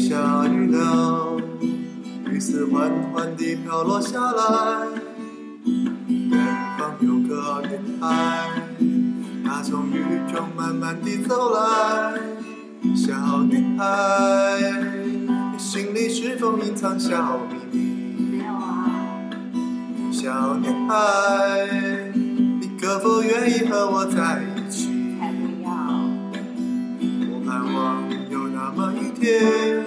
下雨了，雨丝缓缓地飘落下来。远方有个女孩，她从雨中慢慢地走来。小女孩，你心里是否隐藏小秘密？没有啊，小女孩，你可否愿意和我在一起？才不要。我盼望有那么一天，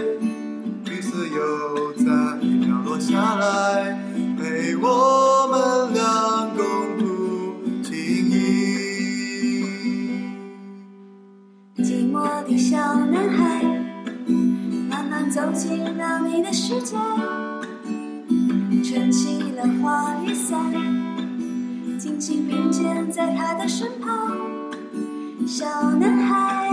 寞的小男孩，慢慢走进了你的世界，撑起了花雨伞，紧紧并肩在他的身旁。小男孩，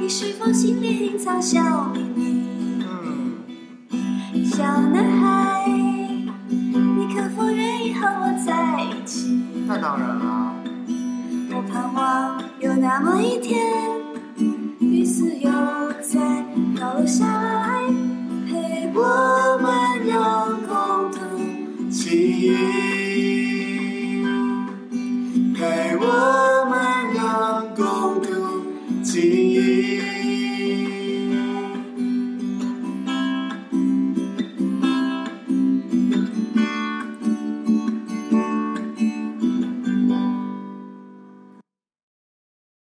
你是否心里隐藏小秘密？嗯，小男孩，你可否愿意和我在一起？那当然了。我盼望有那么一天，记忆，陪我们俩共度记忆。